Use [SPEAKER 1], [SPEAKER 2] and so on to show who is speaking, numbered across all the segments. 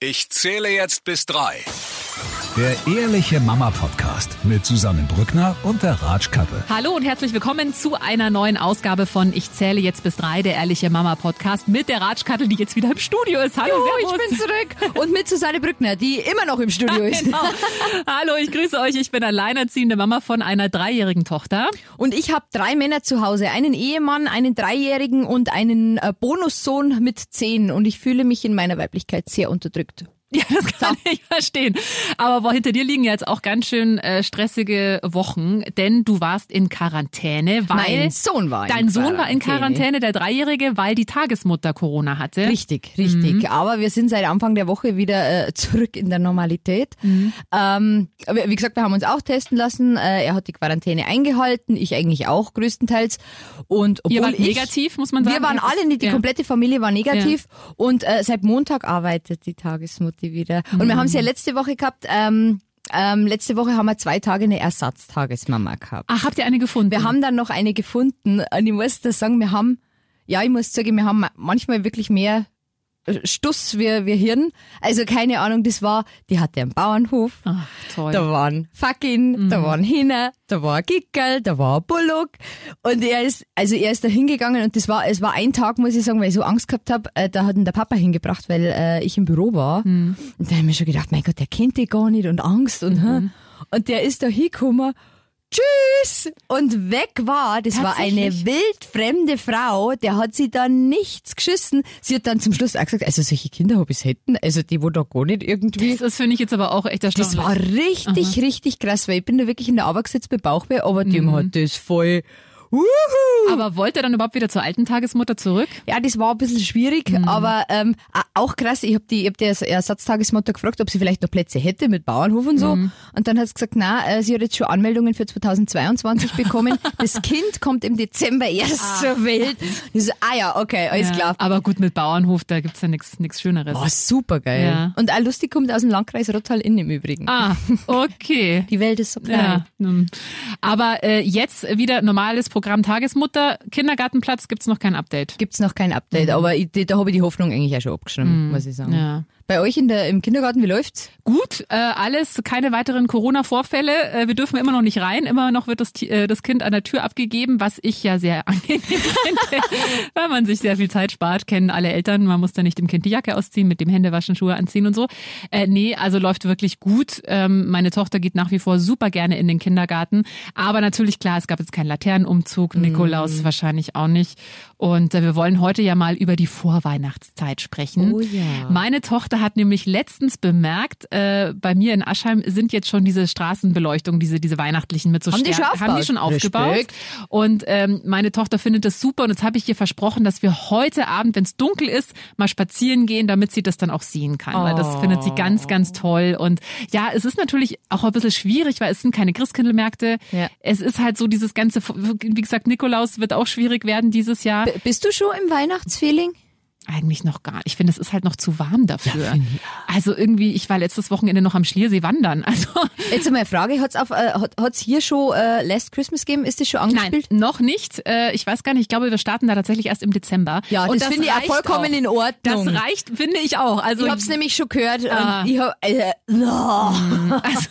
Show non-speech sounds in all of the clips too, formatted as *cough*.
[SPEAKER 1] Ich zähle jetzt bis drei.
[SPEAKER 2] Der Ehrliche Mama Podcast mit Susanne Brückner und der Ratschkattel.
[SPEAKER 3] Hallo und herzlich willkommen zu einer neuen Ausgabe von Ich zähle jetzt bis drei, der Ehrliche Mama Podcast mit der Ratschkattel, die jetzt wieder im Studio ist. Hallo,
[SPEAKER 4] Juhu, ich bin zurück. Und mit Susanne Brückner, die immer noch im Studio *laughs* ist.
[SPEAKER 3] Genau. Hallo, ich grüße euch. Ich bin alleinerziehende Mama von einer dreijährigen Tochter.
[SPEAKER 4] Und ich habe drei Männer zu Hause. Einen Ehemann, einen Dreijährigen und einen äh, Bonussohn mit zehn. Und ich fühle mich in meiner Weiblichkeit sehr unterdrückt.
[SPEAKER 3] Ja, das kann so. ich verstehen. Aber boah, hinter dir liegen jetzt auch ganz schön äh, stressige Wochen, denn du warst in Quarantäne, weil
[SPEAKER 4] mein Sohn war in
[SPEAKER 3] dein Sohn war in Quarantäne, der Dreijährige, weil die Tagesmutter Corona hatte.
[SPEAKER 4] Richtig, richtig. Mhm. Aber wir sind seit Anfang der Woche wieder äh, zurück in der Normalität. Mhm. Ähm, wie gesagt, wir haben uns auch testen lassen. Äh, er hat die Quarantäne eingehalten, ich eigentlich auch größtenteils. Und
[SPEAKER 3] obwohl Ihr wart
[SPEAKER 4] ich,
[SPEAKER 3] negativ, muss man sagen.
[SPEAKER 4] Wir waren alle, die ja. komplette Familie war negativ. Ja. Und äh, seit Montag arbeitet die Tagesmutter die wieder. Und mhm. wir haben es ja letzte Woche gehabt, ähm, ähm, letzte Woche haben wir zwei Tage eine Ersatztagesmama gehabt.
[SPEAKER 3] Ach, habt ihr eine gefunden?
[SPEAKER 4] Wir haben dann noch eine gefunden und ich muss da sagen, wir haben, ja, ich muss sagen, wir haben manchmal wirklich mehr Stuss wie, wie Hirn. Also keine Ahnung, das war, die hatte einen Bauernhof.
[SPEAKER 3] Ach, toll.
[SPEAKER 4] Da waren Fackin, mhm. da waren Hinner, da war ein Gickel, da war ein Bullock. Und er ist, also er ist da hingegangen und das war, es war ein Tag, muss ich sagen, weil ich so Angst gehabt habe, äh, da hat ihn der Papa hingebracht, weil äh, ich im Büro war. Mhm. Und da habe ich mir schon gedacht, mein Gott, der kennt die gar nicht und Angst und, mhm. und der ist da hingekommen Tschüss! Und weg war, das war eine wildfremde Frau, der hat sie dann nichts geschissen. Sie hat dann zum Schluss auch gesagt, also solche Kinder habe ich hätten, also die wo da gar nicht irgendwie.
[SPEAKER 3] Das, das finde ich jetzt aber auch echt erstaunlich.
[SPEAKER 4] Das war richtig, Aha. richtig krass, weil ich bin da wirklich in der Arbeit gesetzt bei Bauchweh, aber mhm. dem hat das voll Wuhu.
[SPEAKER 3] Aber wollte er dann überhaupt wieder zur alten Tagesmutter zurück?
[SPEAKER 4] Ja, das war ein bisschen schwierig, mhm. aber ähm, auch krass. Ich habe die, ich hab die Ersatztagesmutter gefragt, ob sie vielleicht noch Plätze hätte mit Bauernhof und so. Mhm. Und dann hat sie gesagt, na, äh, sie hat jetzt schon Anmeldungen für 2022 bekommen. *laughs* das Kind kommt im Dezember erst ah. zur Welt. Ich so, ah ja, okay, alles
[SPEAKER 3] ja,
[SPEAKER 4] klar.
[SPEAKER 3] Aber gut, mit Bauernhof, da gibt's ja nichts Schöneres.
[SPEAKER 4] Oh, super geil. Ja. Und auch lustig kommt aus dem Landkreis Rottal in im Übrigen.
[SPEAKER 3] Ah, okay.
[SPEAKER 4] die Welt ist so klein.
[SPEAKER 3] Ja. Aber äh, jetzt wieder normales Programm Tagesmutter. Kindergartenplatz gibt's noch kein Update.
[SPEAKER 4] Gibt's noch kein Update, mhm. aber ich, da habe ich die Hoffnung eigentlich auch schon abgeschrieben, mhm. muss ich sagen.
[SPEAKER 3] Ja.
[SPEAKER 4] Bei euch in der, im Kindergarten, wie läuft's?
[SPEAKER 3] Gut, äh, alles, keine weiteren Corona-Vorfälle. Äh, wir dürfen immer noch nicht rein. Immer noch wird das, äh, das Kind an der Tür abgegeben, was ich ja sehr *laughs* angenehm finde, weil man sich sehr viel Zeit spart. Kennen alle Eltern. Man muss da nicht dem Kind die Jacke ausziehen, mit dem Händewaschen, Schuhe anziehen und so. Äh, nee, also läuft wirklich gut. Ähm, meine Tochter geht nach wie vor super gerne in den Kindergarten. Aber natürlich, klar, es gab jetzt keinen Laternenumzug. Mm. Nikolaus wahrscheinlich auch nicht. Und äh, wir wollen heute ja mal über die Vorweihnachtszeit sprechen.
[SPEAKER 4] Oh ja.
[SPEAKER 3] Meine Tochter hat nämlich letztens bemerkt, äh, bei mir in Aschheim sind jetzt schon diese Straßenbeleuchtungen, diese, diese weihnachtlichen mit so
[SPEAKER 4] haben die schon,
[SPEAKER 3] haben die schon aufgebaut.
[SPEAKER 4] Respekt.
[SPEAKER 3] Und ähm, meine Tochter findet das super und jetzt habe ich ihr versprochen, dass wir heute Abend, wenn es dunkel ist, mal spazieren gehen, damit sie das dann auch sehen kann. Oh. Weil das findet sie ganz, ganz toll. Und ja, es ist natürlich auch ein bisschen schwierig, weil es sind keine Christkindlmärkte. Ja. Es ist halt so dieses ganze, wie gesagt, Nikolaus wird auch schwierig werden dieses Jahr.
[SPEAKER 4] Bist du schon im Weihnachtsfeeling?
[SPEAKER 3] Eigentlich noch gar nicht. Ich finde, es ist halt noch zu warm dafür. Ja, also irgendwie, ich war letztes Wochenende noch am Schliersee wandern. Also
[SPEAKER 4] Jetzt einmal eine Frage, hat's auf äh, hat's hier schon äh, Last Christmas gegeben? Ist das schon angespielt?
[SPEAKER 3] Nein, noch nicht. Äh, ich weiß gar nicht, ich glaube, wir starten da tatsächlich erst im Dezember.
[SPEAKER 4] Ja, und das, das finde ich auch vollkommen auch. in Ordnung.
[SPEAKER 3] Das reicht, finde ich auch. Also
[SPEAKER 4] ich habe es nämlich schon gehört ah. ich hab, äh, oh. *laughs*
[SPEAKER 3] also,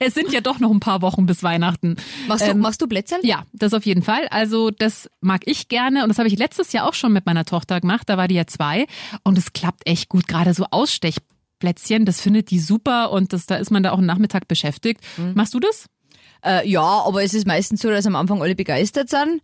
[SPEAKER 3] *laughs* es sind ja doch noch ein paar Wochen bis Weihnachten.
[SPEAKER 4] Machst du, ähm, machst du Plätzchen?
[SPEAKER 3] Ja, das auf jeden Fall. Also das mag ich gerne und das habe ich letztes Jahr auch schon mit meiner Tochter gemacht. Da war die ja zwei und es klappt echt gut. Gerade so Ausstechplätzchen, das findet die super und das, da ist man da auch einen Nachmittag beschäftigt. Mhm. Machst du das?
[SPEAKER 4] Äh, ja, aber es ist meistens so, dass am Anfang alle begeistert sind.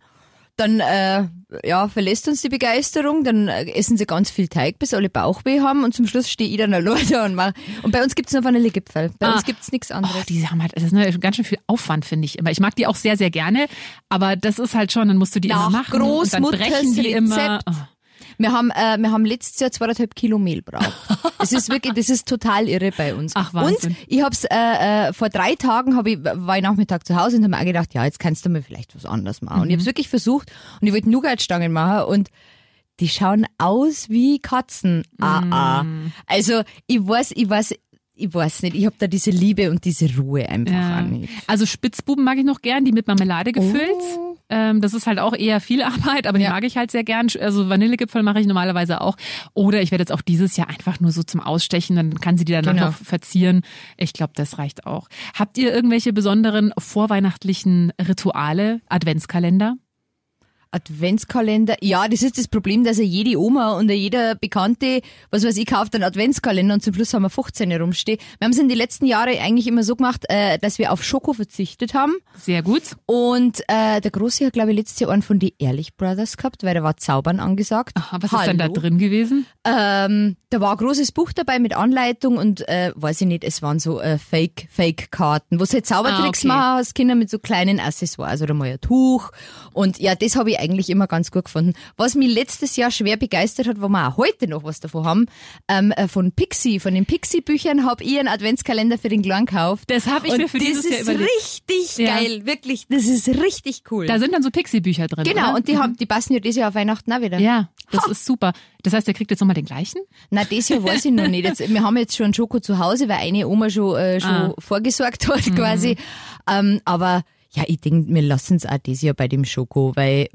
[SPEAKER 4] Dann äh, ja, verlässt uns die Begeisterung, dann äh, essen sie ganz viel Teig, bis alle Bauchweh haben und zum Schluss stehe ich dann alleine da und mach. Und bei uns gibt's nur Vanillegipfel. Bei ah. uns gibt's nichts anderes. Oh,
[SPEAKER 3] die haben halt, das ist ganz schön viel Aufwand, finde ich immer. Ich mag die auch sehr, sehr gerne, aber das ist halt schon, dann musst du die
[SPEAKER 4] Nach
[SPEAKER 3] immer machen.
[SPEAKER 4] Großmutters
[SPEAKER 3] und dann brechen die
[SPEAKER 4] Rezept.
[SPEAKER 3] immer. Oh.
[SPEAKER 4] Wir haben, äh, wir haben letztes Jahr zweieinhalb Kilo Mehl braucht. Es ist wirklich, das ist total irre bei uns.
[SPEAKER 3] Ach, Wahnsinn.
[SPEAKER 4] Und ich hab's, äh, äh, vor drei Tagen hab ich, war ich Nachmittag zu Hause und habe mir auch gedacht, ja, jetzt kannst du mir vielleicht was anderes machen. Mhm. Und ich habe es wirklich versucht und ich wollte Nougatstangen machen und die schauen aus wie Katzen. Ah, ah. Also ich weiß, ich weiß, ich weiß nicht, ich habe da diese Liebe und diese Ruhe einfach
[SPEAKER 3] ja.
[SPEAKER 4] an.
[SPEAKER 3] Also Spitzbuben mag ich noch gern, die mit Marmelade gefüllt.
[SPEAKER 4] Oh.
[SPEAKER 3] Ähm, das ist halt auch eher viel *laughs* Arbeit, aber die
[SPEAKER 4] Ja.
[SPEAKER 3] mag ich halt sehr gern. Also Vanillegipfel mache ich normalerweise auch. Oder ich werde jetzt auch dieses Jahr einfach nur so zum Ausstechen, dann kann sie die danach
[SPEAKER 4] Genau.
[SPEAKER 3] noch verzieren. Ich glaube, das reicht auch. Habt ihr irgendwelche besonderen vorweihnachtlichen Rituale, Adventskalender?
[SPEAKER 4] Adventskalender. Ja, das ist das Problem, dass ja jede Oma und jeder Bekannte, was weiß ich, kauft einen Adventskalender und zum Schluss haben wir 15 herumstehen. Wir haben es in den letzten Jahren eigentlich immer so gemacht, äh, dass wir auf Schoko verzichtet haben.
[SPEAKER 3] Sehr gut.
[SPEAKER 4] Und äh, der Große hat, glaube ich, letztes Jahr einen von die Ehrlich Brothers gehabt, weil da war Zaubern angesagt.
[SPEAKER 3] Aha, was ist denn da
[SPEAKER 4] Hallo.
[SPEAKER 3] drin gewesen?
[SPEAKER 4] Ähm, da war ein großes Buch dabei mit Anleitung und äh, weiß ich nicht, es waren so äh, Fake Fake Karten, wo du halt Zaubertricks
[SPEAKER 3] Ah, okay.
[SPEAKER 4] machen hast, Kinder mit so kleinen Accessoires oder mal ein Tuch und ja, das habe ich eigentlich immer ganz gut gefunden. Was mich letztes Jahr schwer begeistert hat, wo wir auch heute noch was davon haben, ähm, äh, von Pixie, von den Pixie Büchern habe ich einen Adventskalender für den Kleinen gekauft.
[SPEAKER 3] Das habe ich
[SPEAKER 4] und
[SPEAKER 3] mir für
[SPEAKER 4] das
[SPEAKER 3] dieses Jahr
[SPEAKER 4] ist
[SPEAKER 3] überlegt.
[SPEAKER 4] richtig
[SPEAKER 3] Ja.
[SPEAKER 4] geil, wirklich, das ist richtig cool.
[SPEAKER 3] Da sind dann so Pixie-Bücher drin.
[SPEAKER 4] genau,
[SPEAKER 3] oder?
[SPEAKER 4] und die haben, die passen ja dieses Jahr auf Weihnachten auch wieder.
[SPEAKER 3] Ja, das ist super. Das heißt, der kriegt jetzt nochmal den gleichen?
[SPEAKER 4] Na, das Jahr weiß ich noch nicht. Jetzt, wir haben jetzt schon Schoko zu Hause, weil eine Oma schon, äh, schon
[SPEAKER 3] Ah.
[SPEAKER 4] vorgesorgt hat quasi. Ähm, aber ja, ich denke, wir lassen es auch dieses Jahr bei dem Schoko, weil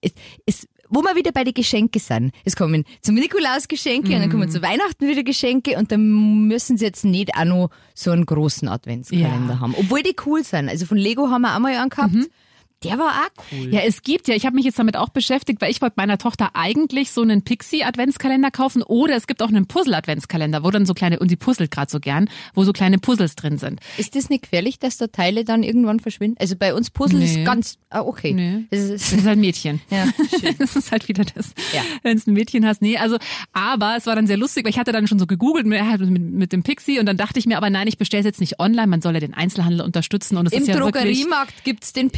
[SPEAKER 4] es, es, wo wir wieder bei den Geschenke sind. Es kommen zum Nikolaus Geschenke und dann kommen zu Weihnachten wieder Geschenke und dann müssen sie jetzt nicht auch noch so einen großen Adventskalender
[SPEAKER 3] Ja.
[SPEAKER 4] haben. Obwohl die cool sind. Also von Lego haben wir auch mal einen gehabt. Der war auch cool.
[SPEAKER 3] Ja, es gibt ja, ich habe mich jetzt damit auch beschäftigt, weil ich wollte meiner Tochter eigentlich so einen Pixie-Adventskalender kaufen oder es gibt auch einen Puzzle-Adventskalender, wo dann so kleine, und sie puzzelt gerade so gern, wo so kleine Puzzles drin sind.
[SPEAKER 4] Ist das nicht gefährlich, dass da Teile dann irgendwann verschwinden? Also bei uns Puzzle
[SPEAKER 3] Nee.
[SPEAKER 4] ist ganz, ah, okay.
[SPEAKER 3] Nee.
[SPEAKER 4] Das ist,
[SPEAKER 3] Das ist ein Mädchen.
[SPEAKER 4] Ja, *laughs*
[SPEAKER 3] Das ist halt wieder das,
[SPEAKER 4] Ja.
[SPEAKER 3] wenn es ein Mädchen hast. Nee, also, aber es war dann sehr lustig, weil ich hatte dann schon so gegoogelt mit, halt mit, mit dem Pixie und dann dachte ich mir, aber nein, ich bestelle es jetzt nicht online, man soll ja den Einzelhandel unterstützen und es
[SPEAKER 4] Im
[SPEAKER 3] ist ja wirklich,
[SPEAKER 4] Drogeriemarkt gibt's den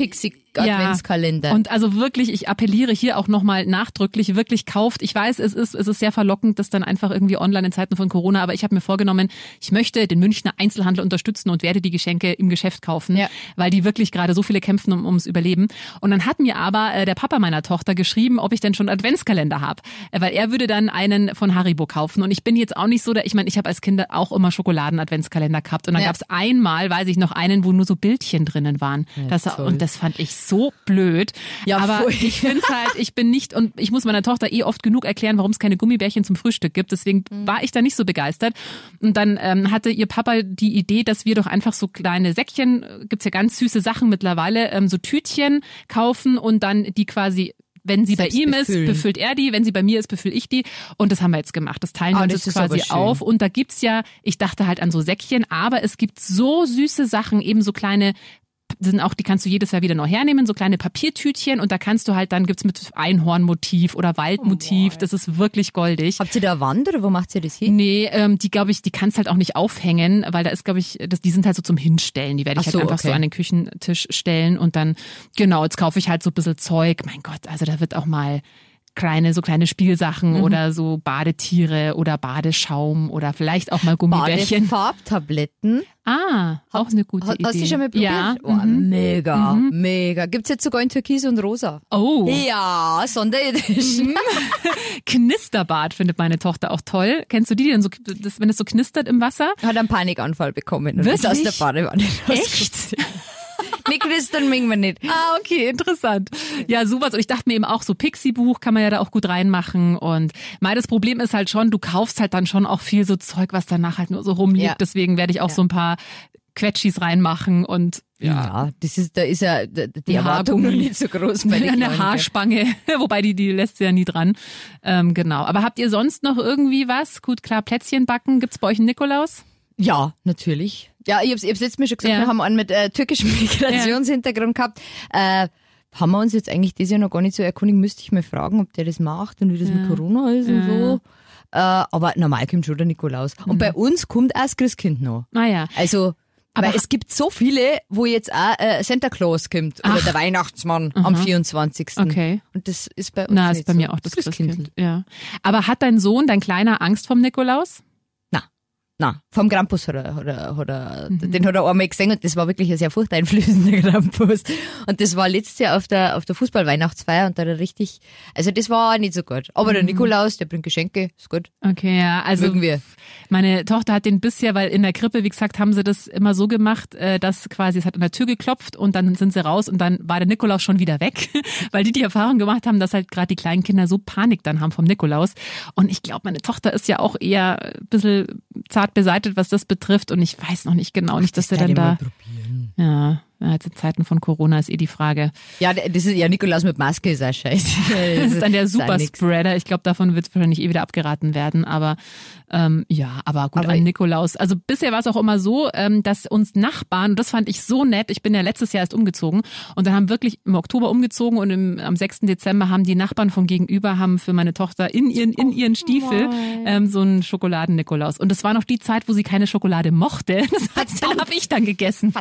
[SPEAKER 4] Pixie-Adventskalender.
[SPEAKER 3] Und also wirklich, ich appelliere hier auch nochmal nachdrücklich, wirklich kauft. Ich weiß, es ist, es ist sehr verlockend, das dann einfach irgendwie online in Zeiten von Corona, aber ich habe mir vorgenommen, ich möchte den Münchner Einzelhandel unterstützen und werde die Geschenke im Geschäft kaufen,
[SPEAKER 4] Ja.
[SPEAKER 3] weil die wirklich gerade so viele kämpfen um, ums Überleben. Und dann hat mir aber äh, der Papa meiner Tochter geschrieben, ob ich denn schon Adventskalender habe, äh, weil er würde dann einen von Haribo kaufen. Und ich bin jetzt auch nicht so, der, ich meine, ich habe als Kind auch immer Schokoladen-Adventskalender gehabt und dann
[SPEAKER 4] Ja.
[SPEAKER 3] gab's einmal, weiß ich noch, einen, wo nur so Bildchen drinnen waren. das, und das fand ich so blöd.
[SPEAKER 4] Ja,
[SPEAKER 3] aber
[SPEAKER 4] voll.
[SPEAKER 3] ich finde halt, ich bin nicht und ich muss meiner Tochter eh oft genug erklären, warum es keine Gummibärchen zum Frühstück gibt. Deswegen
[SPEAKER 4] Mhm.
[SPEAKER 3] war ich da nicht so begeistert. Und dann ähm, hatte ihr Papa die Idee, dass wir doch einfach so kleine Säckchen, äh, gibt's ja ganz süße Sachen mittlerweile, ähm, so Tütchen kaufen und dann die quasi wenn sie
[SPEAKER 4] Selbst
[SPEAKER 3] bei ihm
[SPEAKER 4] befüllen.
[SPEAKER 3] ist, befüllt er die. Wenn sie bei mir ist, befülle ich die. Und das haben wir jetzt gemacht. Das teilen wir
[SPEAKER 4] Ah,
[SPEAKER 3] uns jetzt quasi auf. Und da gibt's ja, ich dachte halt an so Säckchen, aber es gibt so süße Sachen, eben so kleine sind auch, die kannst du jedes Jahr wieder neu hernehmen, so kleine Papiertütchen und da kannst du halt, dann gibt's mit Einhornmotiv oder Waldmotiv, das ist wirklich goldig.
[SPEAKER 4] Habt ihr da Wand oder wo macht ihr das hin?
[SPEAKER 3] Nee, ähm, die glaube ich, die kannst halt auch nicht aufhängen, weil da ist, glaube ich, das, die sind halt so zum Hinstellen. Die werde ich
[SPEAKER 4] Ach so,
[SPEAKER 3] halt einfach so
[SPEAKER 4] okay.
[SPEAKER 3] an den Küchentisch stellen und dann, genau, jetzt kaufe ich halt so ein bisschen Zeug. Mein Gott, also da wird auch mal kleine, so kleine Spielsachen
[SPEAKER 4] Mhm.
[SPEAKER 3] oder so Badetiere oder Badeschaum oder vielleicht auch mal Gummibärchen.
[SPEAKER 4] Badefarbtabletten.
[SPEAKER 3] Ah, auch eine gute Idee.
[SPEAKER 4] Hast du schon mal probiert?
[SPEAKER 3] Ja.
[SPEAKER 4] Oh, mega, mega. Gibt's jetzt sogar in Türkis und Rosa.
[SPEAKER 3] Oh.
[SPEAKER 4] Ja, Sonderedition. *laughs*
[SPEAKER 3] Knisterbad findet meine Tochter auch toll. Kennst du die denn so, das, wenn es so knistert im Wasser?
[SPEAKER 4] Hat einen Panikanfall bekommen und ist aus der
[SPEAKER 3] Wirklich?
[SPEAKER 4] Badewanne
[SPEAKER 3] Echt?
[SPEAKER 4] Mit Christen mögen wir nicht.
[SPEAKER 3] Ah, okay, interessant. Ja, sowas. Und ich dachte mir eben auch, so Pixie-Buch kann man ja da auch gut reinmachen. Und mal das Problem ist halt schon, du kaufst halt dann schon auch viel so Zeug, was danach halt nur so rumliegt.
[SPEAKER 4] Ja.
[SPEAKER 3] Deswegen werde ich auch
[SPEAKER 4] Ja.
[SPEAKER 3] so ein paar Quetschis reinmachen und
[SPEAKER 4] Ja, das ist, da ist ja die
[SPEAKER 3] Ein
[SPEAKER 4] Erwartung
[SPEAKER 3] Haargummi.
[SPEAKER 4] nicht so groß bei den *laughs*
[SPEAKER 3] eine Haarspange, *laughs* wobei die, die lässt sie ja nie dran. Ähm, genau. Aber habt ihr sonst noch irgendwie was? Gut, klar, Plätzchen backen. Gibt's bei euch einen Nikolaus?
[SPEAKER 4] Ja, natürlich. Ja, ich hab's, ich hab's jetzt mir schon gesagt,
[SPEAKER 3] Ja.
[SPEAKER 4] wir haben einen mit äh, türkischem *laughs* Migrationshintergrund gehabt. Äh, haben wir uns jetzt eigentlich dieses Jahr noch gar nicht so erkundigt, müsste ich mal fragen, ob der das macht und wie das mit Corona ist und so. Äh, aber normal kommt schon der Nikolaus. Und bei uns kommt auch das Christkind noch.
[SPEAKER 3] Naja.
[SPEAKER 4] Also,
[SPEAKER 3] Aber
[SPEAKER 4] es gibt so viele, wo jetzt auch äh, Santa Claus kommt oder der Weihnachtsmann am 24.
[SPEAKER 3] Okay.
[SPEAKER 4] Und das ist bei uns
[SPEAKER 3] Na, ist bei
[SPEAKER 4] so.
[SPEAKER 3] mir auch das Christkind. Ja. Aber hat dein Sohn, dein Kleiner, Angst vom Nikolaus?
[SPEAKER 4] Na. Na, vom Krampus hat *laughs* er, hat er, hat er den hat er einmal gesehen und das war wirklich ein sehr furchteinflößender Krampus. Und das war letztes Jahr auf der, auf der Fußballweihnachtsfeier und da hat er richtig, also das war nicht so gut. Aber der Nikolaus, der bringt Geschenke, ist gut.
[SPEAKER 3] Okay, ja, also
[SPEAKER 4] Mögen wir.
[SPEAKER 3] meine Tochter hat den bisher, weil in der Krippe, wie gesagt, haben sie das immer so gemacht, äh, dass quasi es hat an der Tür geklopft und dann sind sie raus und dann war der Nikolaus schon wieder weg, *laughs* weil die die Erfahrung gemacht haben, dass halt gerade die kleinen Kinder so Panik dann haben vom Nikolaus. Und ich glaube, meine Tochter ist ja auch eher ein bisschen zart beseitet, was das betrifft. Und ich weiß noch nicht genau, nicht, dass der dann da, ja, ja, jetzt in Zeiten von Corona ist eh die Frage.
[SPEAKER 4] Ja, das ist ja Nikolaus mit Maske, ist auch scheiße. *laughs*
[SPEAKER 3] Das ist dann der. Superspreader. Ich glaube, davon wird wahrscheinlich eh wieder abgeraten werden. Aber ähm, ja, aber gut,
[SPEAKER 4] Aber-
[SPEAKER 3] an Nikolaus. Also bisher war es auch immer so, ähm, dass uns Nachbarn, und das fand ich so nett, ich bin ja letztes Jahr erst umgezogen und dann haben wirklich im Oktober umgezogen und im, am 6. Dezember haben die Nachbarn von gegenüber haben für meine Tochter in ihren, in ihren Stiefel ähm, so einen Schokoladen-Nikolaus. Und das war noch die Zeit, wo sie keine Schokolade mochte. *laughs* Das heißt, dann habe ich dann gegessen.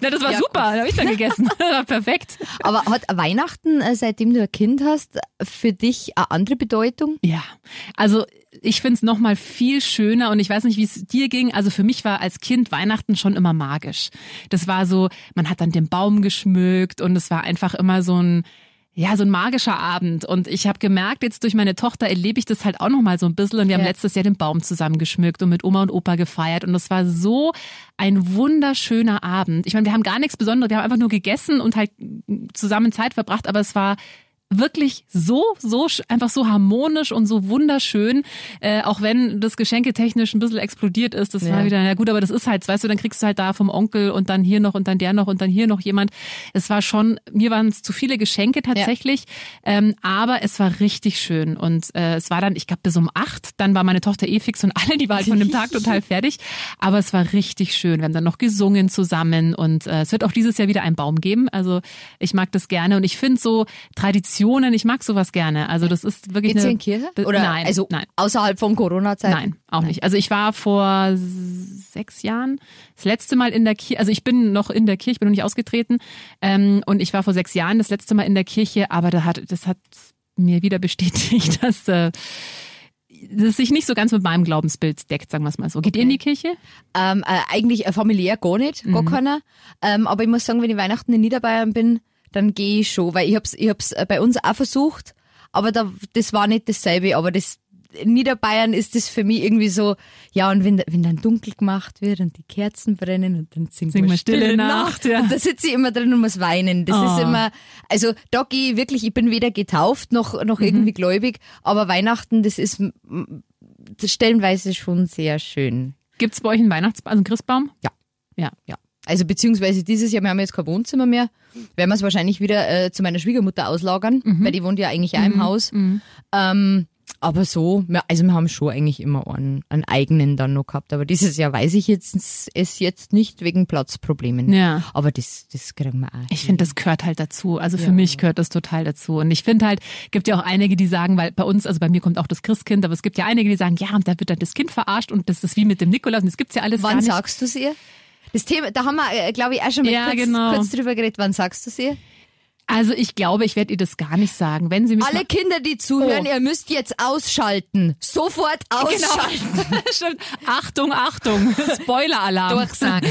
[SPEAKER 3] Na, das war
[SPEAKER 4] Ja,
[SPEAKER 3] super, dann habe ich dann gegessen. *laughs* Perfekt.
[SPEAKER 4] Aber hat Weihnachten, äh, seitdem du ein Kind hast, für dich eine andere Bedeutung?
[SPEAKER 3] Ja, also ich find's noch mal viel schöner und ich weiß nicht, wie es dir ging. Also für mich war als Kind Weihnachten schon immer magisch. Das war so, man hat dann den Baum geschmückt und es war einfach immer so ein ja, so ein magischer Abend. Und ich habe gemerkt, jetzt durch meine Tochter erlebe ich das halt auch noch mal so ein bisschen. Und wir haben
[SPEAKER 4] Ja.
[SPEAKER 3] letztes Jahr den Baum zusammen geschmückt und mit Oma und Opa gefeiert. Und das war so ein wunderschöner Abend. Ich meine, wir haben gar nichts Besonderes. Wir haben einfach nur gegessen und halt zusammen Zeit verbracht. Aber es war wirklich so, so, einfach so harmonisch und so wunderschön, äh, auch wenn das geschenketechnisch ein bisschen explodiert ist. Das war
[SPEAKER 4] Ja.
[SPEAKER 3] wieder, ja gut, aber das ist halt, weißt du, dann kriegst du halt da vom Onkel und dann hier noch und dann der noch und dann hier noch jemand. Es war schon, mir waren es zu viele Geschenke tatsächlich, ähm, aber es war richtig schön und äh, es war dann, ich glaube, bis um acht, dann war meine Tochter eh fix und alle, die war halt von dem Tag total *laughs* fertig, aber es war richtig schön. Wir haben dann noch gesungen zusammen und äh, es wird auch dieses Jahr wieder einen Baum geben. Also ich mag das gerne und ich finde so Traditionen, ich mag sowas gerne. Also das ist wirklich
[SPEAKER 4] Geht's
[SPEAKER 3] eine
[SPEAKER 4] in Kirche? Oder
[SPEAKER 3] nein,
[SPEAKER 4] also
[SPEAKER 3] nein.
[SPEAKER 4] außerhalb von Corona-Zeit?
[SPEAKER 3] Nein, auch nicht. Also ich war vor sechs Jahren das letzte Mal in der Kirche, also ich bin noch in der Kirche, ich bin noch nicht ausgetreten ähm, und ich war vor sechs Jahren das letzte Mal in der Kirche, aber da hat, das hat mir wieder bestätigt, *laughs* dass äh, das sich nicht so ganz mit meinem Glaubensbild deckt, sagen wir es mal so. Geht ihr in die Kirche?
[SPEAKER 4] Ähm, äh, eigentlich äh, familiär gar nicht, gar keiner. Ähm, aber ich muss sagen, wenn ich Weihnachten in Niederbayern bin, dann gehe ich schon, weil ich hab's, ich hab's äh, bei uns auch versucht, aber da, das war nicht dasselbe, aber das in Niederbayern ist das für mich irgendwie so, ja, und wenn, wenn dann dunkel gemacht wird und die Kerzen brennen und dann
[SPEAKER 3] Singen
[SPEAKER 4] man
[SPEAKER 3] wir Stille Nacht, ja.
[SPEAKER 4] Und da sitze ich immer drin und muss weinen. Das
[SPEAKER 3] Oh.
[SPEAKER 4] ist immer, also da gehe ich wirklich, ich bin weder getauft noch, noch
[SPEAKER 3] Mhm.
[SPEAKER 4] irgendwie gläubig, aber Weihnachten, das ist das stellenweise schon sehr schön.
[SPEAKER 3] Gibt's bei euch einen Weihnachtsbaum, also einen Christbaum?
[SPEAKER 4] Ja.
[SPEAKER 3] Ja.
[SPEAKER 4] Ja. Also beziehungsweise dieses Jahr, wir haben jetzt kein Wohnzimmer mehr, werden wir es wahrscheinlich wieder äh, zu meiner Schwiegermutter auslagern, weil die wohnt ja eigentlich auch im Haus. Ähm, aber so, also wir haben schon eigentlich immer einen, einen eigenen dann noch gehabt. Aber dieses Jahr weiß ich jetzt es jetzt nicht wegen Platzproblemen.
[SPEAKER 3] Ja.
[SPEAKER 4] Aber das, das kriegen wir auch.
[SPEAKER 3] Ich finde, das gehört halt dazu. Also für mich gehört das total dazu. Und ich finde halt, gibt ja auch einige, die sagen, weil bei uns, also bei mir kommt auch das Christkind, aber es gibt ja einige, die sagen, ja, und da wird dann das Kind verarscht und das ist wie mit dem Nikolaus und das gibt's ja alles
[SPEAKER 4] Wann sagst du es ihr? Das Thema, da haben wir, äh, glaube ich, auch schon mal
[SPEAKER 3] Ja,
[SPEAKER 4] kurz,
[SPEAKER 3] genau.
[SPEAKER 4] kurz drüber geredet. Wann sagst du ihr?
[SPEAKER 3] Also ich glaube, ich werde ihr das gar nicht sagen. Wenn sie mich
[SPEAKER 4] Alle Kinder, die zuhören,
[SPEAKER 3] Oh.
[SPEAKER 4] ihr müsst jetzt ausschalten. Sofort *laughs* ausschalten. *laughs*
[SPEAKER 3] Genau. Achtung, Achtung. *laughs* Spoiler-Alarm.
[SPEAKER 4] Durchsagen.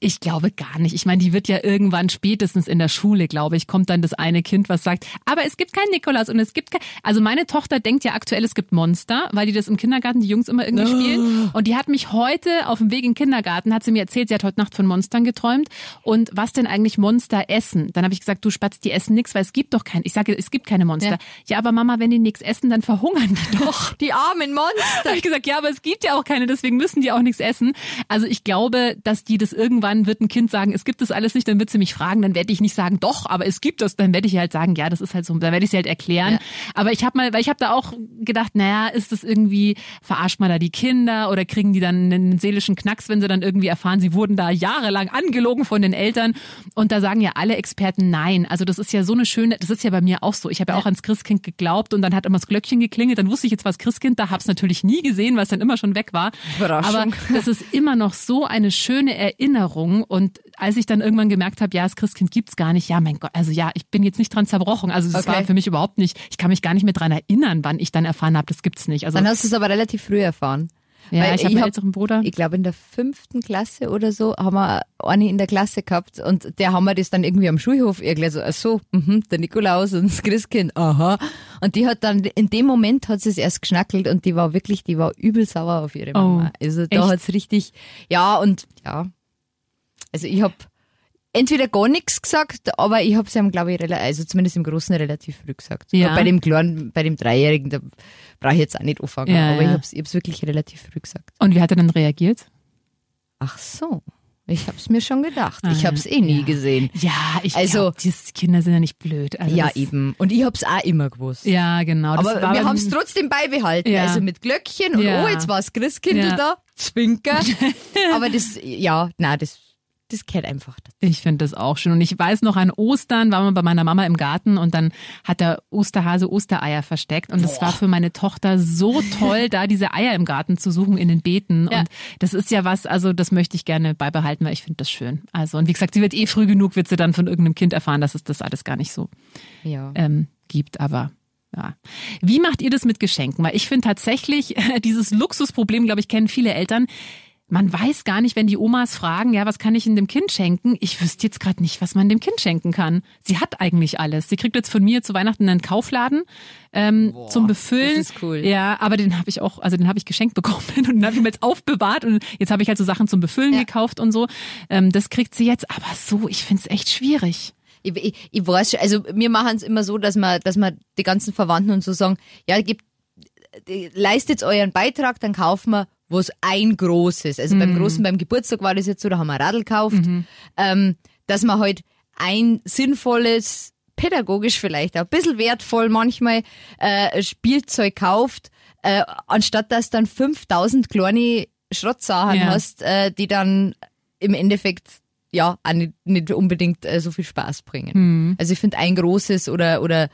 [SPEAKER 3] Ich glaube gar nicht. Ich meine, die wird ja irgendwann spätestens in der Schule, glaube ich, kommt dann das eine Kind, was sagt, aber es gibt keinen Nikolaus und es gibt kein... Also meine Tochter denkt ja aktuell, es gibt Monster, weil die das im Kindergarten, die Jungs immer irgendwie spielen. Und die hat mich heute auf dem Weg in den Kindergarten, hat sie mir erzählt, sie hat heute Nacht von Monstern geträumt. Und was denn eigentlich Monster essen? Dann habe ich gesagt, du Spatz, die essen nix, weil es gibt doch keinen. Ich sage, es gibt keine Monster.
[SPEAKER 4] Ja.
[SPEAKER 3] Ja, aber Mama, wenn die nichts essen, dann verhungern die *laughs* doch.
[SPEAKER 4] Die armen Monster. *laughs*
[SPEAKER 3] Da habe ich gesagt, ja, aber es gibt ja auch keine, deswegen müssen die auch nichts essen. Also ich glaube, dass die das irgendwann wird ein Kind sagen, es gibt das alles nicht, dann wird sie mich fragen, dann werde ich nicht sagen, doch, aber es gibt das, dann werde ich halt sagen, ja, das ist halt so, dann werde ich sie halt erklären.
[SPEAKER 4] Ja.
[SPEAKER 3] Aber ich habe mal, weil ich habe da auch gedacht, naja, ist das irgendwie, verarscht man da die Kinder oder kriegen die dann einen seelischen Knacks, wenn sie dann irgendwie erfahren, sie wurden da jahrelang angelogen von den Eltern. Und da sagen ja alle Experten nein. Also das ist ja so eine schöne, das ist ja bei mir auch so. Ich habe ja auch ans Christkind geglaubt und dann hat immer das Glöckchen geklingelt, dann wusste ich jetzt was Christkind, da hab's natürlich nie gesehen, weil es dann immer schon weg war. Aber das ist immer noch so eine schöne Erinnerung und als ich dann irgendwann gemerkt habe, ja, das Christkind gibt's gar nicht, ja, mein Gott, also ja, ich bin jetzt nicht dran zerbrochen. Also das
[SPEAKER 4] Okay.
[SPEAKER 3] war für mich überhaupt nicht, ich kann mich gar nicht mehr dran erinnern, wann ich dann erfahren habe, das gibt's nicht. Also
[SPEAKER 4] Dann hast du es aber relativ früh erfahren.
[SPEAKER 3] Ja,
[SPEAKER 4] Weil
[SPEAKER 3] ich habe einen älteren Bruder.
[SPEAKER 4] Ich glaube, in der fünften Klasse oder so haben wir eine in der Klasse gehabt und der haben wir das dann irgendwie am Schulhof erklärt, so, ach so, mhm, der Nikolaus und das Christkind, aha. Und die hat dann, in dem Moment hat sie es erst geschnackelt und die war wirklich, die war übel sauer auf ihre Mama.
[SPEAKER 3] Oh,
[SPEAKER 4] also da
[SPEAKER 3] echt?
[SPEAKER 4] hat's richtig, ja und ja. Also ich hab entweder gar nichts gesagt, aber ich habe es ihm, glaube ich, also zumindest im Großen relativ früh gesagt.
[SPEAKER 3] Ja.
[SPEAKER 4] Aber Bei dem Kleinen, bei dem Dreijährigen, da brauche ich jetzt auch nicht anfangen,
[SPEAKER 3] Ja,
[SPEAKER 4] aber
[SPEAKER 3] ja.
[SPEAKER 4] ich habe es wirklich relativ früh gesagt.
[SPEAKER 3] Und wie hat er dann reagiert?
[SPEAKER 4] Ach so. Ich hab's mir schon gedacht. Ich
[SPEAKER 3] Ah,
[SPEAKER 4] hab's eh nie
[SPEAKER 3] ja.
[SPEAKER 4] gesehen.
[SPEAKER 3] Ja, ich
[SPEAKER 4] Also-
[SPEAKER 3] also, die Kinder sind ja nicht blöd. Also
[SPEAKER 4] ja, eben. Und ich hab's auch immer gewusst.
[SPEAKER 3] Ja, genau.
[SPEAKER 4] Aber
[SPEAKER 3] war
[SPEAKER 4] wir
[SPEAKER 3] beim-
[SPEAKER 4] haben's trotzdem beibehalten.
[SPEAKER 3] Ja.
[SPEAKER 4] Also mit Glöckchen und
[SPEAKER 3] Ja.
[SPEAKER 4] oh, jetzt war's Christkindl
[SPEAKER 3] Ja.
[SPEAKER 4] da. Zwinker. *laughs* Aber das, ja, na, das, das gehört einfach dazu.
[SPEAKER 3] Ich finde das auch schön. Und ich weiß noch, an Ostern waren wir bei meiner Mama im Garten und dann hat der Osterhase Ostereier versteckt. Und das war für meine Tochter so toll, da diese Eier im Garten zu suchen in den Beeten.
[SPEAKER 4] Ja.
[SPEAKER 3] Und das ist ja was, also das möchte ich gerne beibehalten, weil ich finde das schön. Also, und wie gesagt, sie wird eh früh genug, wird sie dann von irgendeinem Kind erfahren, dass es das alles gar nicht so
[SPEAKER 4] Ja.
[SPEAKER 3] ähm, gibt, aber ja. Wie macht ihr das mit Geschenken? Weil ich finde tatsächlich, *laughs* dieses Luxusproblem, glaube ich, kennen viele Eltern. Man weiß gar nicht, wenn die Omas fragen, ja, was kann ich in dem Kind schenken? Ich wüsste jetzt gerade nicht, was man dem Kind schenken kann. Sie hat eigentlich alles. Sie kriegt jetzt von mir zu Weihnachten einen Kaufladen ähm, zum Befüllen.
[SPEAKER 4] das ist cool.
[SPEAKER 3] Ja, aber den habe ich auch, also den habe ich geschenkt bekommen *laughs* und den habe ich mir jetzt aufbewahrt und jetzt habe ich halt so Sachen zum Befüllen
[SPEAKER 4] Ja.
[SPEAKER 3] gekauft und so. Ähm, das kriegt sie jetzt, aber so, ich finde es echt schwierig.
[SPEAKER 4] Ich, ich, ich weiß schon, also wir machen es immer so, dass wir, dass wir die ganzen Verwandten und so sagen, ja, gebt, leistet euren Beitrag, dann kaufen wir was ein großes. Also beim Großen, beim Geburtstag war das jetzt so, da haben wir Radl gekauft, ähm, dass man halt ein sinnvolles, pädagogisch vielleicht auch ein bisschen wertvoll manchmal äh, Spielzeug kauft, äh, anstatt dass dann 5000 kleine Schrottsachen
[SPEAKER 3] Ja.
[SPEAKER 4] hast, äh, die dann im Endeffekt ja auch nicht, nicht unbedingt äh, so viel Spaß bringen. Also ich finde ein großes oder oder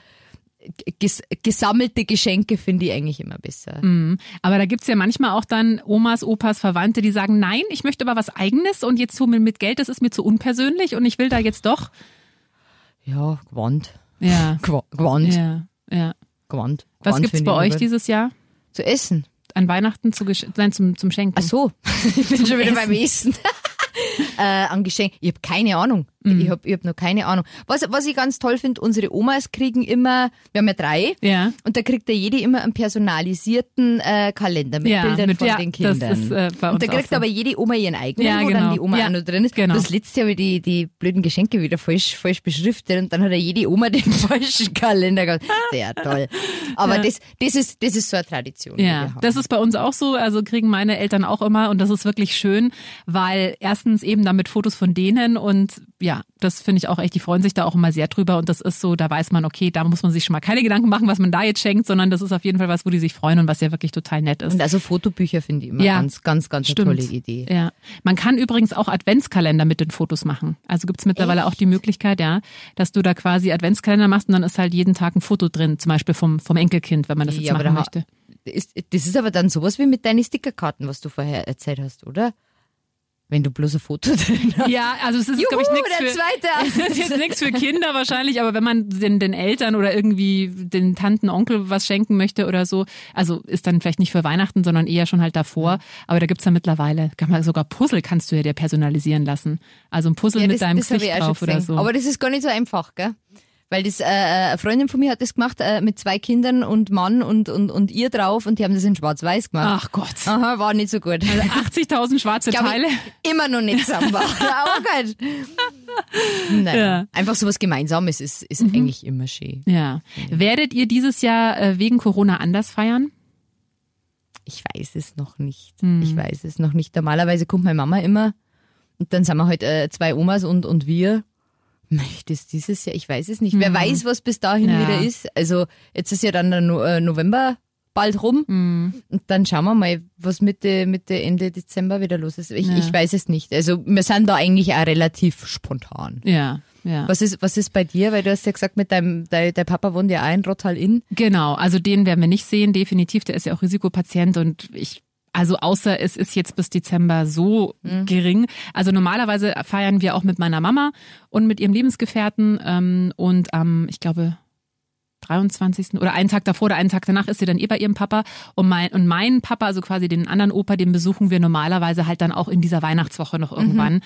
[SPEAKER 4] ges gesammelte Geschenke finde ich eigentlich immer besser.
[SPEAKER 3] Mhm. Aber da gibt's ja manchmal auch dann Omas, Opas, Verwandte, die sagen, nein, ich möchte aber was eigenes und jetzt mir mit Geld, das ist mir zu unpersönlich und ich will da jetzt doch.
[SPEAKER 4] Ja, Gewand.
[SPEAKER 3] Ja. *laughs*
[SPEAKER 4] Gewa- Gewand.
[SPEAKER 3] Ja, ja.
[SPEAKER 4] Gewand.
[SPEAKER 3] Was gibt's
[SPEAKER 4] finde
[SPEAKER 3] bei euch dieses Jahr?
[SPEAKER 4] Zu essen.
[SPEAKER 3] An Weihnachten zu nein, zum, zum Schenken.
[SPEAKER 4] Ach so, *laughs* ich bin schon wieder beim Essen. *laughs* äh, an Geschenk. Ich habe keine Ahnung.
[SPEAKER 3] Mhm.
[SPEAKER 4] Ich habe ich hab noch keine Ahnung. Was, was ich ganz toll finde, unsere Omas kriegen immer, wir haben ja drei,
[SPEAKER 3] Ja.
[SPEAKER 4] und da kriegt ja jede immer einen personalisierten äh, Kalender mit
[SPEAKER 3] Ja,
[SPEAKER 4] Bildern
[SPEAKER 3] mit-
[SPEAKER 4] von
[SPEAKER 3] ja,
[SPEAKER 4] den
[SPEAKER 3] das
[SPEAKER 4] Kindern.
[SPEAKER 3] ist, äh, bei
[SPEAKER 4] und
[SPEAKER 3] uns
[SPEAKER 4] da
[SPEAKER 3] auch
[SPEAKER 4] kriegt
[SPEAKER 3] so.
[SPEAKER 4] aber jede Oma ihren eigenen,
[SPEAKER 3] Ja,
[SPEAKER 4] wo
[SPEAKER 3] genau.
[SPEAKER 4] dann die Oma
[SPEAKER 3] Ja,
[SPEAKER 4] auch noch drin ist.
[SPEAKER 3] genau.
[SPEAKER 4] Das letzte Jahr die, die blöden Geschenke wieder falsch, falsch beschriftet und dann hat ja jede Oma *laughs* den falschen Kalender gehabt. Sehr toll. Aber das, das, ist, das ist so eine Tradition.
[SPEAKER 3] Ja, das ist bei uns auch so. Also kriegen meine Eltern auch immer und das ist wirklich schön, weil erstens eben damit Fotos von denen und ja, das finde ich auch echt, die freuen sich da auch immer sehr drüber und das ist so, da weiß man, okay, da muss man sich schon mal keine Gedanken machen, was man da jetzt schenkt, sondern das ist auf jeden Fall was, wo die sich freuen und was ja wirklich total nett ist.
[SPEAKER 4] Und also Fotobücher finde ich immer
[SPEAKER 3] Ja,
[SPEAKER 4] ganz, ganz, ganz
[SPEAKER 3] Stimmt.
[SPEAKER 4] eine tolle Idee.
[SPEAKER 3] Ja. Man kann übrigens auch Adventskalender mit den Fotos machen. Also gibt's mittlerweile auch die Möglichkeit, ja, dass du da quasi Adventskalender machst und dann ist halt jeden Tag ein Foto drin, zum Beispiel vom, vom Enkelkind, wenn man das jetzt
[SPEAKER 4] Ja,
[SPEAKER 3] machen möchte.
[SPEAKER 4] Ist, das ist aber dann sowas wie mit deinen Stickerkarten, was du vorher erzählt hast, oder? Wenn du bloß ein Foto *laughs* drin hast.
[SPEAKER 3] Ja, also es ist,
[SPEAKER 4] Juhu,
[SPEAKER 3] glaube ich, nichts für.
[SPEAKER 4] zweite. *laughs*
[SPEAKER 3] Es ist jetzt nichts für Kinder wahrscheinlich, aber wenn man den, den Eltern oder irgendwie den Tanten, Onkel was schenken möchte oder so, also ist dann vielleicht nicht für Weihnachten, sondern eher schon halt davor. Aber da gibt's ja mittlerweile, kann man sogar Puzzle kannst du ja dir personalisieren lassen. Also ein Puzzle
[SPEAKER 4] Ja,
[SPEAKER 3] mit
[SPEAKER 4] das,
[SPEAKER 3] deinem
[SPEAKER 4] das hab
[SPEAKER 3] Gesicht drauf oder so.
[SPEAKER 4] Aber das ist gar nicht so einfach, gell? Weil das, äh, eine Freundin von mir hat das gemacht äh, mit zwei Kindern und Mann und, und, und ihr drauf und die haben das in schwarz-weiß gemacht.
[SPEAKER 3] Ach Gott.
[SPEAKER 4] Aha, war nicht so gut.
[SPEAKER 3] Also 80.000 schwarze
[SPEAKER 4] Glaub
[SPEAKER 3] Teile.
[SPEAKER 4] Immer noch nicht zusammen war. *laughs* Aber gut. Naja,
[SPEAKER 3] Ja. Mhm.
[SPEAKER 4] einfach sowas Gemeinsames ist, ist eigentlich immer schön.
[SPEAKER 3] Ja. Werdet ihr dieses Jahr äh, wegen Corona anders feiern?
[SPEAKER 4] Ich weiß es noch nicht.
[SPEAKER 3] Hm.
[SPEAKER 4] Ich weiß es noch nicht. Normalerweise kommt meine Mama immer und dann sind wir halt äh, zwei Omas und, und wir. Das dieses Jahr, ich weiß es nicht. Wer weiß, was bis dahin.
[SPEAKER 3] Ja.
[SPEAKER 4] wieder ist. Also jetzt ist ja dann der no äh, November bald rum
[SPEAKER 3] Hm.
[SPEAKER 4] und dann schauen wir mal, was Mitte, Mitte, Ende Dezember wieder los ist. Ich,
[SPEAKER 3] Ja.
[SPEAKER 4] ich weiß es nicht. Also wir sind da eigentlich auch relativ spontan.
[SPEAKER 3] Ja, ja.
[SPEAKER 4] Was ist, was ist bei dir? Weil du hast ja gesagt, mit deinem, dein, dein Papa wohnt ja auch in Rottal Inn.
[SPEAKER 3] Genau, also den werden wir nicht sehen, definitiv. Der ist ja auch Risikopatient und ich, also außer es ist jetzt bis Dezember so gering. Also normalerweise feiern wir auch mit meiner Mama und mit ihrem Lebensgefährten ähm, und am, ich glaube, 23. oder einen Tag davor oder einen Tag danach ist sie dann eh bei ihrem Papa und mein und mein Papa, also quasi den anderen Opa, den besuchen wir normalerweise halt dann auch in dieser Weihnachtswoche noch irgendwann. Mhm.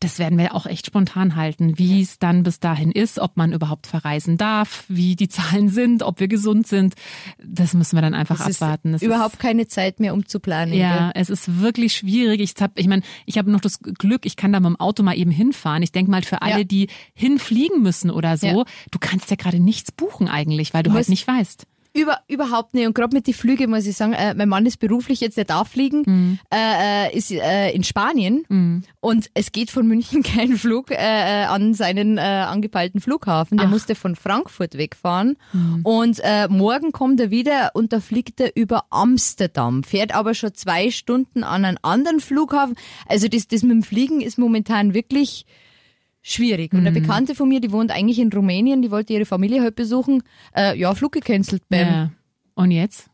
[SPEAKER 3] Das werden wir auch echt spontan halten, wie es dann bis dahin ist, ob man überhaupt verreisen darf, wie die *laughs* Zahlen sind, ob wir gesund sind. Das müssen wir dann einfach
[SPEAKER 4] es
[SPEAKER 3] abwarten.
[SPEAKER 4] Es überhaupt keine Zeit mehr, um zu planen.
[SPEAKER 3] Ja, gell? es ist wirklich schwierig. Ich habe, ich meine, ich habe noch das Glück, ich kann da mit dem Auto mal eben hinfahren. Ich denke mal für alle, ja. die hinfliegen müssen oder so, ja. du kannst ja gerade nichts buchen eigentlich, weil du, du halt nicht weißt.
[SPEAKER 4] Über, überhaupt nicht. Und gerade mit den Flügen muss ich sagen, äh, mein Mann ist beruflich jetzt, der darf fliegen, mhm. äh, äh ist äh, in Spanien mhm. und es geht von München *laughs* kein Flug äh, äh, an seinen äh, angepeilten Flughafen. Der Ach. musste von Frankfurt wegfahren mhm. und äh, morgen kommt er wieder und da fliegt er über Amsterdam, fährt aber schon zwei Stunden an einen anderen Flughafen. Also das, das mit dem Fliegen ist momentan wirklich schwierig. Und eine mhm. Bekannte von mir, die wohnt eigentlich in Rumänien, die wollte ihre Familie heute besuchen, äh, ja, Flug gecancelt.
[SPEAKER 3] Ja. Und jetzt?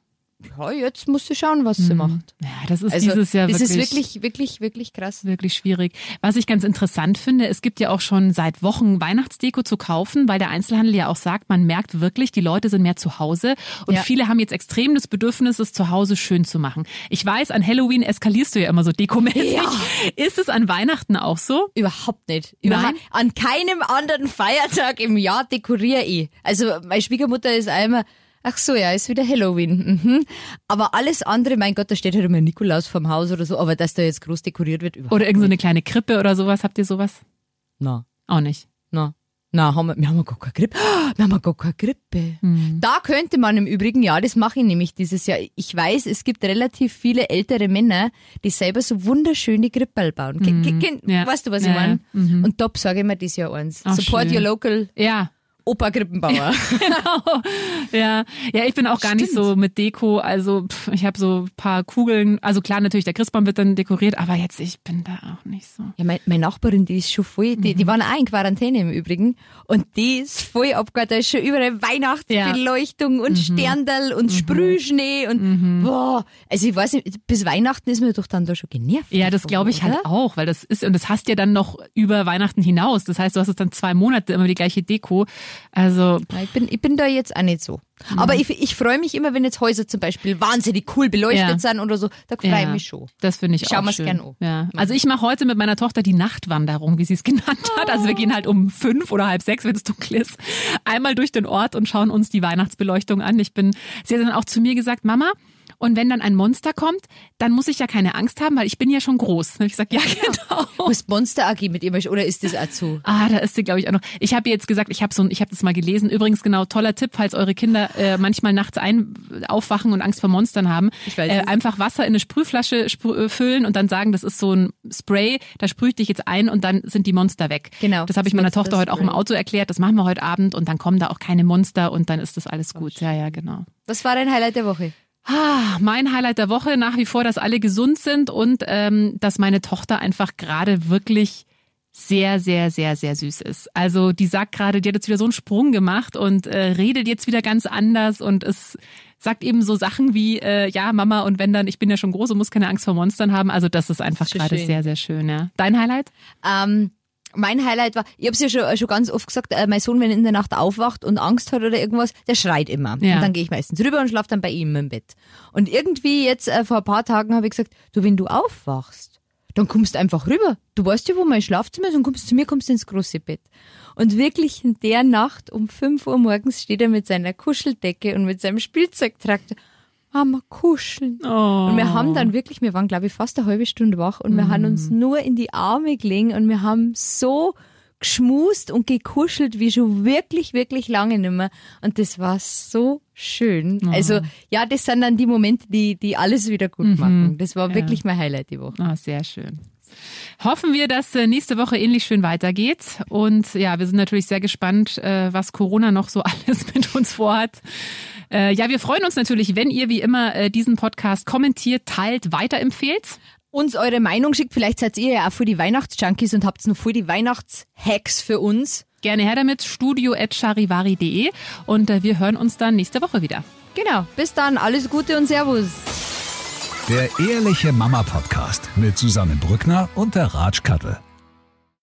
[SPEAKER 4] Ja, jetzt muss sie schauen, was sie mhm. macht.
[SPEAKER 3] Ja, das ist also, dieses Jahr wirklich.
[SPEAKER 4] Es ist wirklich, wirklich, wirklich krass.
[SPEAKER 3] Wirklich schwierig. Was ich ganz interessant finde, es gibt ja auch schon seit Wochen Weihnachtsdeko zu kaufen, weil der Einzelhandel ja auch sagt, man merkt wirklich, die Leute sind mehr zu Hause und ja. viele haben jetzt extrem das Bedürfnis, es zu Hause schön zu machen. Ich weiß, an Halloween eskalierst du ja immer so dekomäßig. Ja. Ist es an Weihnachten auch so?
[SPEAKER 4] Überhaupt nicht. Überhaupt. Nein? An keinem anderen Feiertag im Jahr dekoriere ich. Also meine Schwiegermutter ist einmal Ach so, ja, ist wieder Halloween. Mhm. Aber alles andere, mein Gott, da steht halt immer Nikolaus vorm Haus oder so, aber dass da jetzt groß dekoriert wird,
[SPEAKER 3] Oder irgendeine so kleine Krippe oder sowas, habt ihr sowas?
[SPEAKER 4] Na.
[SPEAKER 3] Auch nicht.
[SPEAKER 4] Na. Na, haben wir, wir haben gar keine Grippe. Wir haben gar keine Grippe. Mhm. Da könnte man im Übrigen, ja, das mache ich nämlich dieses Jahr. Ich weiß, es gibt relativ viele ältere Männer, die selber so wunderschöne Grippel bauen. Mhm. Ja. Weißt du, was ich ja, meine? Ja. Mhm. Und top sage ich mir dieses Jahr eins. Ach, Support schön. your local.
[SPEAKER 3] Ja.
[SPEAKER 4] Opa Grippenbauer. *laughs*
[SPEAKER 3] genau. Ja. ja, ich bin auch gar Stimmt. nicht so mit Deko. Also pff, ich habe so ein paar Kugeln. Also klar, natürlich, der Christbaum wird dann dekoriert, aber jetzt, ich bin da auch nicht so.
[SPEAKER 4] Ja, mein, meine Nachbarin, die ist schon voll, die, mhm. die waren auch in Quarantäne im Übrigen. Und die ist voll abgegangen. Da ist schon überall Weihnachtsbeleuchtung ja. und mhm. Sterndal und mhm. Sprühschnee und mhm. boah. Also ich weiß nicht, bis Weihnachten ist mir doch dann da schon genervt.
[SPEAKER 3] Ja, das glaube ich halt oder? halt auch, weil das ist, und das hast ja dann noch über Weihnachten hinaus. Das heißt, du hast es dann zwei Monate immer die gleiche Deko. Also.
[SPEAKER 4] Ich bin, ich bin da jetzt auch nicht so. Mhm. Aber ich, ich freue mich immer, wenn jetzt Häuser zum Beispiel wahnsinnig cool beleuchtet ja. sind oder so. Da freue ich ja, mich schon.
[SPEAKER 3] Das finde ich, ich auch schön. Gern an. Ja. Also ich mache heute mit meiner Tochter die Nachtwanderung, wie sie es *laughs* genannt hat. Also wir gehen halt um fünf oder halb sechs, wenn es dunkel ist, einmal durch den Ort und schauen uns die Weihnachtsbeleuchtung an. Ich bin, sie hat dann auch zu mir gesagt, Mama, und wenn dann ein Monster kommt, dann muss ich ja keine Angst haben, weil ich bin ja schon groß. Habe *laughs* ich gesagt, ja, genau.
[SPEAKER 4] Muss Monster AG mit ihr oder ist das auch zu?
[SPEAKER 3] Ah, da ist sie, glaube ich, auch noch. Ich habe jetzt gesagt, ich habe so, ich habe das mal gelesen. Übrigens genau toller Tipp, falls eure Kinder äh, manchmal nachts ein aufwachen und Angst vor Monstern haben, äh, einfach Wasser in eine Sprühflasche sprü äh, füllen und dann sagen, das ist so ein Spray, da sprühe ich dich jetzt ein und dann sind die Monster weg.
[SPEAKER 4] Genau.
[SPEAKER 3] Das habe ich meiner Tochter heute auch im Auto erklärt. Das machen wir heute Abend und dann kommen da auch keine Monster und dann ist das alles gut. Ja, ja, genau.
[SPEAKER 4] Was war dein Highlight der Woche?
[SPEAKER 3] Ah, mein Highlight der Woche nach wie vor, dass alle gesund sind und ähm, dass meine Tochter einfach gerade wirklich sehr, sehr, sehr, sehr süß ist. Also die sagt gerade, die hat jetzt wieder so einen Sprung gemacht und äh, redet jetzt wieder ganz anders und es sagt eben so Sachen wie, äh, ja, Mama und wenn dann, ich bin ja schon groß und muss keine Angst vor Monstern haben. Also das ist einfach gerade sehr, sehr schön. Ja. Dein Highlight?
[SPEAKER 4] Ähm, mein Highlight war, ich habe es ja schon, schon ganz oft gesagt, äh, mein Sohn, wenn er in der Nacht aufwacht und Angst hat oder irgendwas, der schreit immer. Ja. Und dann gehe ich meistens rüber und schlafe dann bei ihm im Bett. Und irgendwie jetzt äh, vor ein paar Tagen habe ich gesagt, du, wenn du aufwachst, dann kommst du einfach rüber. Du weißt ja, wo mein Schlafzimmer ist und kommst zu mir, kommst ins große Bett. Und wirklich in der Nacht um 5 Uhr morgens steht er mit seiner Kuscheldecke und mit seinem Spielzeugtraktor Mama, kuscheln. Oh. Und wir haben dann wirklich, wir waren glaube ich fast eine halbe Stunde wach und wir haben uns mhm. nur in die Arme gelegen und wir haben so geschmust und gekuschelt wie schon wirklich, wirklich lange nicht mehr. Und das war so schön. Oh. Also ja, das sind dann die Momente, die, die alles wieder gut mhm. machen. Das war wirklich ja. mein Highlight die Woche.
[SPEAKER 3] Oh, sehr schön. Hoffen wir, dass äh, nächste Woche ähnlich schön weitergeht. Und ja, wir sind natürlich sehr gespannt, äh, was Corona noch so *laughs* alles mit uns vorhat. Äh, ja, wir freuen uns natürlich, wenn ihr wie immer diesen Podcast kommentiert, teilt, weiterempfehlt.
[SPEAKER 4] Uns eure Meinung schickt. Vielleicht seid ihr ja auch für die Weihnachtsjunkies und habt noch voll die Weihnachtshacks für uns.
[SPEAKER 3] Gerne her damit, studio.charivari.de und wir hören uns dann nächste Woche wieder.
[SPEAKER 4] Genau, bis dann, alles Gute und Servus.
[SPEAKER 2] Der Ehrliche Mama Podcast mit Susanne Brückner und der Ratsch Kattel.